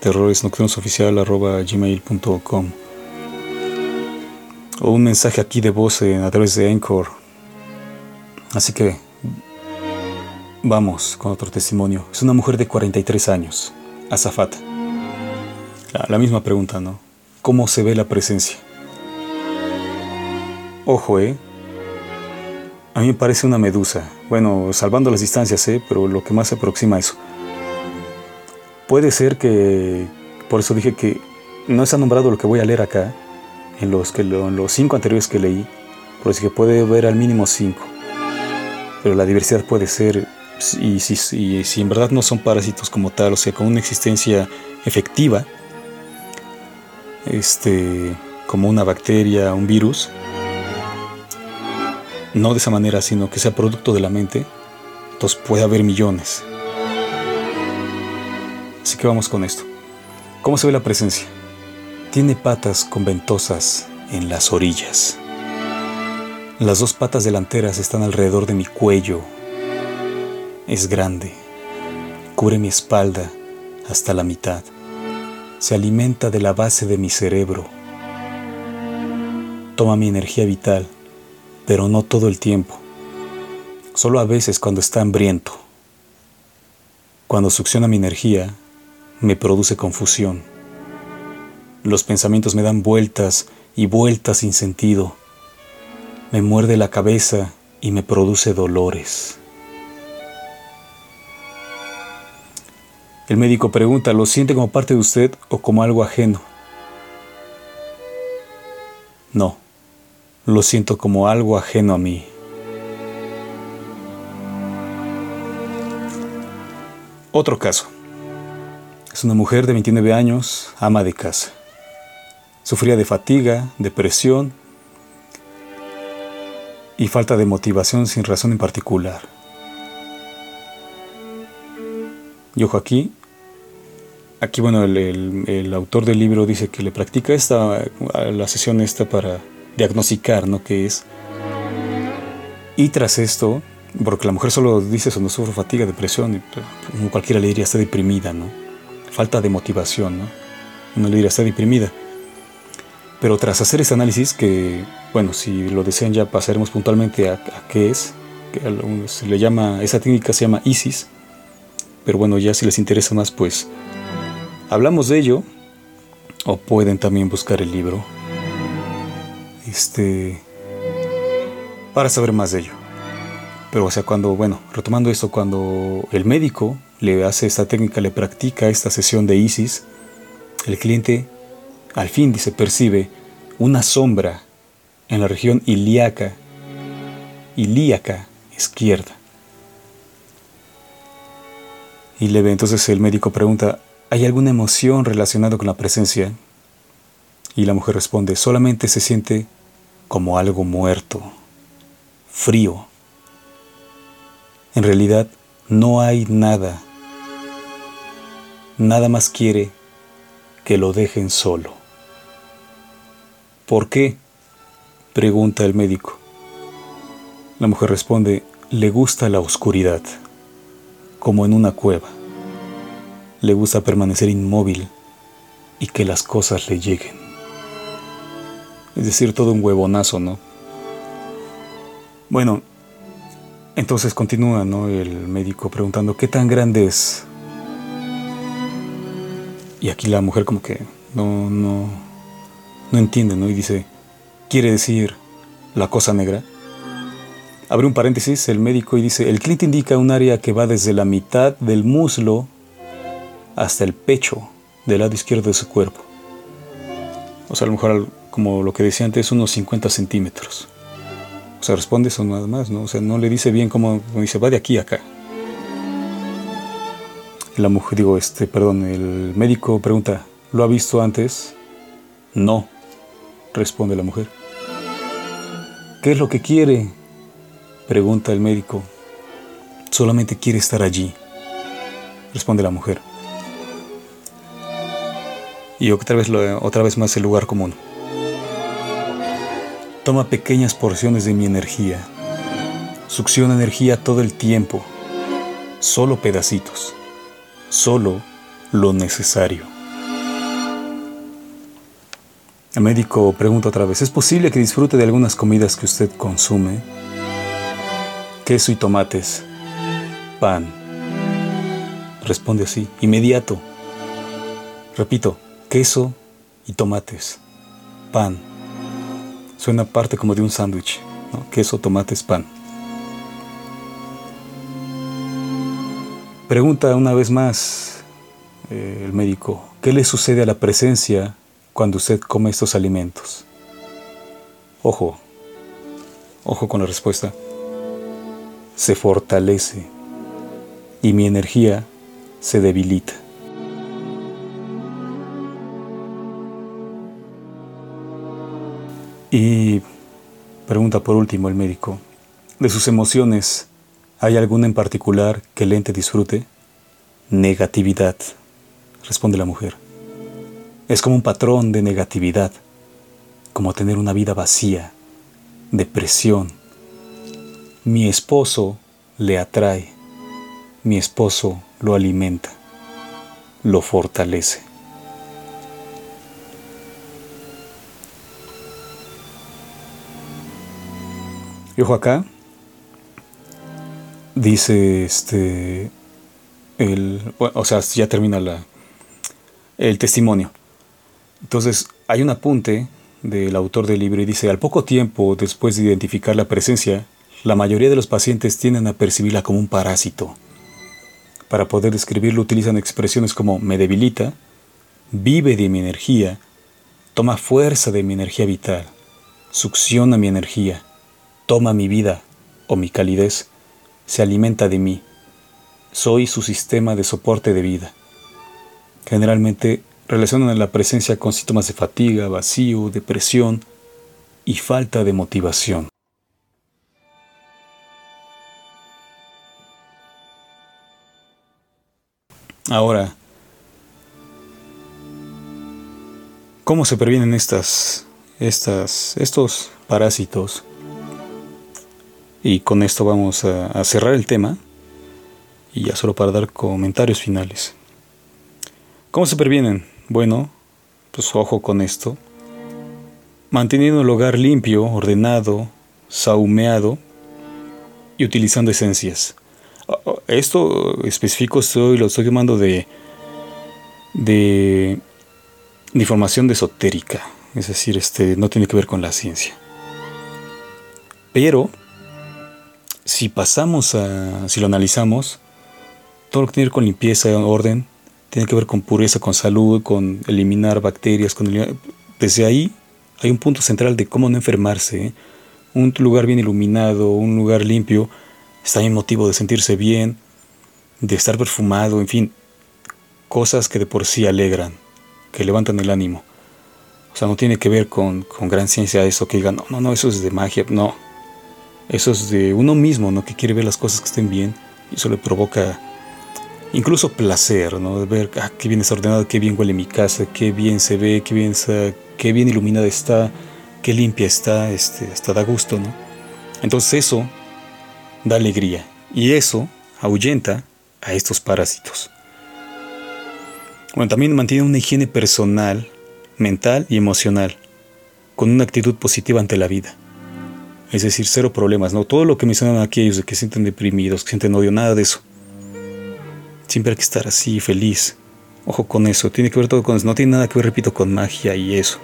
terroresnocturnosoficial.gmail.com o un mensaje aquí de voz a través de Anchor. Así que vamos con otro testimonio. Es una mujer de 43 años, azafata. La misma pregunta, ¿no? ¿Cómo se ve la presencia? Ojo, ¿eh? A mí me parece una medusa. Bueno, salvando las distancias, ¿eh? Pero lo que más se aproxima a eso. Puede ser que... Por eso dije que no ha nombrado lo que voy a leer acá, en los, que, los cinco anteriores que leí, por eso que puede haber al mínimo cinco. Pero la diversidad puede ser, y si, si en verdad no son parásitos como tal, o sea, con una existencia efectiva, este, como una bacteria, un virus, no de esa manera, sino que sea producto de la mente, entonces puede haber millones. Así que vamos con esto. ¿Cómo se ve la presencia? Tiene patas con ventosas en las orillas. Las dos patas delanteras están alrededor de mi cuello. Es grande. Cubre mi espalda hasta la mitad. Se alimenta de la base de mi cerebro. Toma mi energía vital, pero no todo el tiempo. Solo a veces cuando está hambriento. Cuando succiona mi energía, me produce confusión. Los pensamientos me dan vueltas y vueltas sin sentido. Me muerde la cabeza y me produce dolores. El médico pregunta, ¿lo siente como parte de usted o como algo ajeno? No, lo siento como algo ajeno a mí. Otro caso. Es una mujer de 29 años, ama de casa. Sufría de fatiga, depresión y falta de motivación sin razón en particular. Y ojo aquí, aquí bueno, el, autor del libro dice que le practica esta, la sesión esta para diagnosticar, ¿no? ¿Qué es? Y tras esto, porque la mujer solo dice eso, no sufre fatiga, depresión, y, como cualquiera le diría, está deprimida, ¿no? Falta de motivación, ¿no? Uno le diría, está deprimida. Pero tras hacer ese análisis, que bueno, si lo desean ya pasaremos puntualmente a, qué es, se le llama, esa técnica se llama ISIS, pero bueno, ya si les interesa más, pues hablamos de ello, o pueden también buscar el libro, este, para saber más de ello. Pero o sea, cuando, bueno, retomando esto, cuando el médico le hace esta técnica, le practica esta sesión de ISIS, el cliente al fin se percibe una sombra en la región ilíaca, ilíaca izquierda. Y le ve, entonces el médico pregunta, ¿hay alguna emoción relacionada con la presencia? Y la mujer responde, solamente se siente como algo muerto, frío. En realidad no hay nada. Nada más quiere que lo dejen solo. ¿Por qué? pregunta el médico. La mujer responde, le gusta la oscuridad, como en una cueva. Le gusta permanecer inmóvil y que las cosas le lleguen. Es decir, todo un huevonazo, ¿no? Bueno, entonces continúa, ¿no? El médico preguntando, ¿qué tan grande es? Y aquí la mujer como que no, no, no entiende, ¿no? Y dice, ¿quiere decir la cosa negra? Abre un paréntesis el médico y dice, el cliente indica un área que va desde la mitad del muslo hasta el pecho del lado izquierdo de su cuerpo. O sea, a lo mejor, como lo que decía antes, unos 50 centímetros. O sea, responde eso nada más, ¿no? O sea, no le dice bien cómo, dice, va de aquí a acá. La mujer, digo, este, perdón, el médico pregunta, ¿lo ha visto antes? No, responde la mujer. ¿Qué es lo que quiere? Pregunta el médico. Solamente quiere estar allí, responde la mujer. Y otra vez, otra vez más el lugar común. Toma pequeñas porciones de mi energía. Succiona energía todo el tiempo. Solo pedacitos solo lo necesario. El médico pregunta otra vez, ¿es posible que disfrute de algunas comidas que usted consume? Queso y tomates, pan. Responde así, inmediato. Repito, queso y tomates, pan. Suena parte como de un sándwich, queso, tomates, pan. Pregunta una vez más eh, el médico, ¿qué le sucede a la presencia cuando usted come estos alimentos? Ojo, ojo con la respuesta. Se fortalece y mi energía se debilita. Pregunta por último el médico, de sus emociones, ¿Hay alguna en particular que el ente disfrute? Negatividad, responde la mujer. Es como un patrón de negatividad, como tener una vida vacía, depresión. Mi esposo le atrae, mi esposo lo alimenta, lo fortalece. Y ojo acá, dice este el o sea ya termina la el testimonio. Entonces hay un apunte del autor del libro y dice al poco tiempo después de identificar la presencia la mayoría de los pacientes tienden a percibirla como un parásito. Para poder describirlo utilizan expresiones como me debilita vive de mi energía toma fuerza de mi energía vital succiona mi energía toma mi vida o mi calidez se alimenta de mí. Soy su sistema de soporte de vida. Generalmente relacionan la presencia con síntomas de fatiga, vacío, depresión y falta de motivación. Ahora, ¿cómo se previenen estas, estas, estos parásitos? Y con esto vamos a, cerrar el tema y ya solo para dar comentarios finales. ¿Cómo se previenen? Bueno, pues ojo con esto. Manteniendo el hogar limpio, ordenado, saumeado y utilizando esencias. Ah, ah, esto específico estoy, lo estoy llamando de, de, de información de esotérica, es decir, este, no tiene que ver con la ciencia. Pero si pasamos a, si lo analizamos, todo lo que tiene que ver con limpieza, orden, tiene que ver con pureza, con salud, con eliminar bacterias, con desde ahí hay un punto central de cómo no enfermarse. ¿eh? Un lugar bien iluminado, un lugar limpio, está bien motivo de sentirse bien, de estar perfumado, en fin, cosas que de por sí alegran, que levantan el ánimo. O sea, no tiene que ver con, con gran ciencia eso, que digan, no, no, no, eso es de magia, no. Eso es de uno mismo, ¿no? Que quiere ver las cosas que estén bien y eso le provoca incluso placer, ¿no? Ver, ah, qué bien está ordenado, qué bien huele mi casa, qué bien se ve, qué bien, qué bien iluminada está, qué limpia está, este, hasta da gusto, ¿no? Entonces eso da alegría y eso ahuyenta a estos parásitos. Bueno, también mantiene una higiene personal, mental y emocional, con una actitud positiva ante la vida. Es decir, cero problemas, ¿no? Todo lo que mencionan aquí ellos de que sienten deprimidos, que sienten odio, nada de eso. Siempre hay que estar así, feliz. Ojo con eso, tiene que ver todo con eso. No tiene nada que ver, repito, con magia y eso.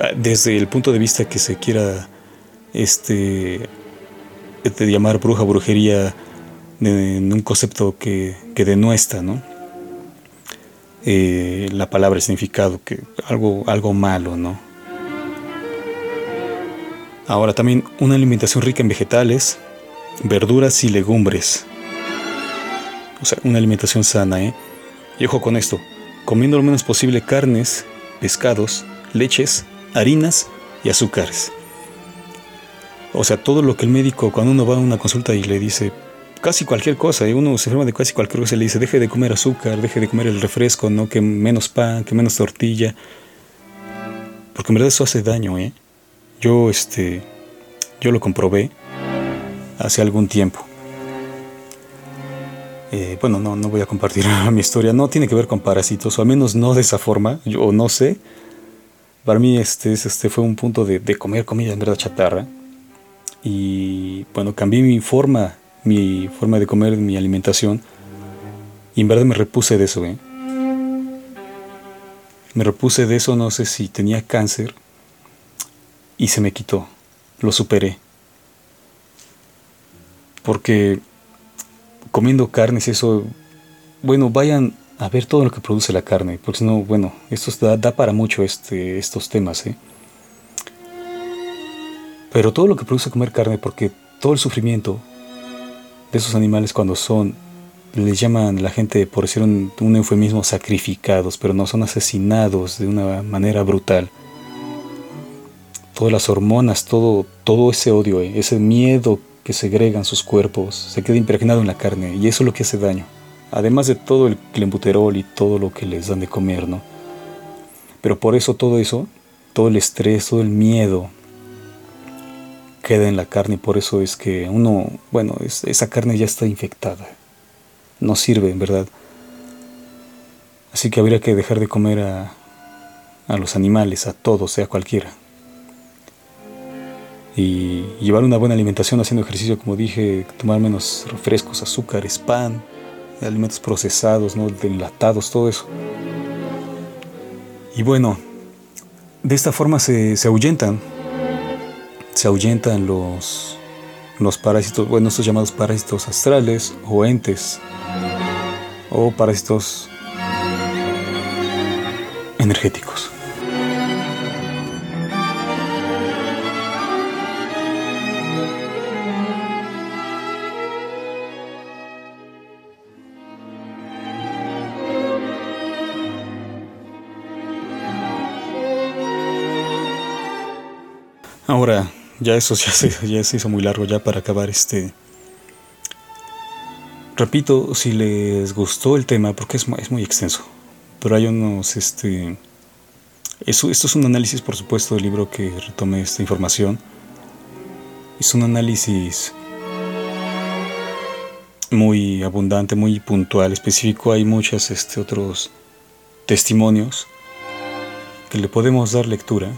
Ah, desde el punto de vista que se quiera este llamar bruja, brujería en un concepto que, que denuestra, ¿no? Eh, la palabra, el significado, que algo, algo malo, ¿no? Ahora también una alimentación rica en vegetales, verduras y legumbres. O sea, una alimentación sana, ¿eh? Y ojo con esto, comiendo lo menos posible carnes, pescados, leches, harinas y azúcares. O sea, todo lo que el médico, cuando uno va a una consulta y le dice casi cualquier cosa, y uno se enferma de casi cualquier cosa, le dice, deje de comer azúcar, deje de comer el refresco, ¿no? Que menos pan, que menos tortilla. Porque en verdad eso hace daño, ¿eh? Yo, este, yo lo comprobé hace algún tiempo. Eh, bueno, no, no voy a compartir mi historia, no tiene que ver con parásitos, o al menos no de esa forma, yo no sé. Para mí este, este fue un punto de, comer comida en verdad chatarra. Y bueno, cambié mi forma mi forma de comer, mi alimentación. Y en verdad me repuse de eso, ¿eh? Me repuse de eso, no sé si tenía cáncer. Y se me quitó. Lo superé. Porque comiendo carnes, eso. Bueno, vayan a ver todo lo que produce la carne. Porque si no, bueno, esto da, da para mucho este, estos temas, ¿eh? Pero todo lo que produce comer carne, porque todo el sufrimiento, de esos animales cuando son, les llaman la gente, por decir un, eufemismo, sacrificados, pero no son asesinados de una manera brutal. Todas las hormonas, todo, todo ese odio, eh, ese miedo que segregan sus cuerpos, se queda impregnado en la carne y eso es lo que hace daño. Además de todo el clenbuterol y todo lo que les dan de comer, ¿no? Pero por eso todo eso, todo el estrés, todo el miedo, queda en la carne y por eso es que uno, bueno, esa carne ya está infectada. No sirve, en verdad. Así que habría que dejar de comer a, a los animales, a todos, sea cualquiera. Y llevar una buena alimentación haciendo ejercicio, como dije, tomar menos refrescos, azúcares, pan, alimentos procesados, ¿no? enlatados, todo eso. Y bueno, de esta forma se, se ahuyentan se ahuyentan los, los parásitos, bueno, estos llamados parásitos astrales o entes o parásitos energéticos. Ya eso ya se, ya se hizo muy largo ya para acabar este... Repito, si les gustó el tema, porque es, es muy extenso, pero hay unos, este... Eso, esto es un análisis, por supuesto, del libro que retomé esta información. Es un análisis muy abundante, muy puntual, específico. Hay muchos este, otros testimonios que le podemos dar lectura,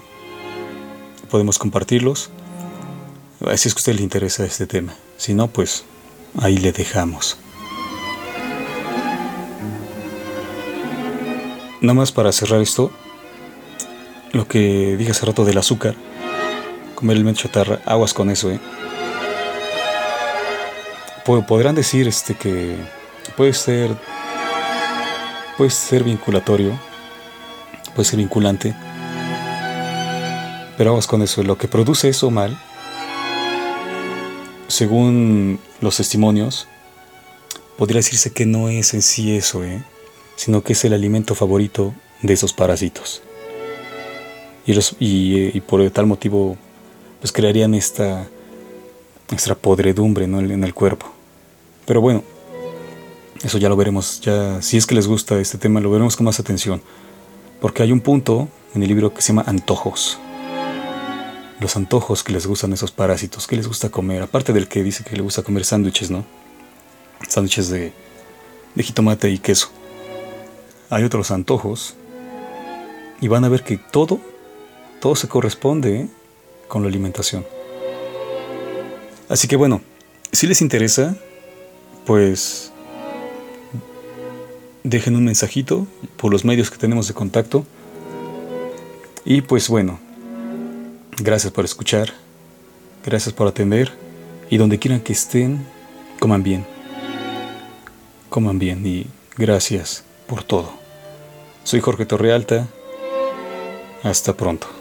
podemos compartirlos si es que a usted le interesa este tema. Si no, pues ahí le dejamos. Nada más para cerrar esto, lo que dije hace rato del azúcar, comer el chatarra, aguas con eso, ¿eh? Podrán decir este que puede ser puede ser vinculatorio, puede ser vinculante, pero aguas con eso, lo que produce eso mal según los testimonios, podría decirse que no es en sí eso, ¿eh? sino que es el alimento favorito de esos parásitos. Y, eh, y, por tal motivo, pues crearían esta, extra podredumbre en el cuerpo. Pero bueno, eso ya lo veremos, ya si es que les gusta este tema, lo veremos con más atención. Porque hay un punto en el libro que se llama antojos. Los antojos que les gustan esos parásitos, que les gusta comer, aparte del que dice que le gusta comer sándwiches, ¿no? Sándwiches de, de jitomate y queso. Hay otros antojos y van a ver que todo, todo se corresponde ¿eh? con la alimentación. Así que bueno, si les interesa, pues dejen un mensajito por los medios que tenemos de contacto. Y pues bueno, gracias por escuchar, gracias por atender y donde quieran que estén, coman bien. Coman bien y gracias por todo. Soy Jorge Torrealta. Hasta pronto.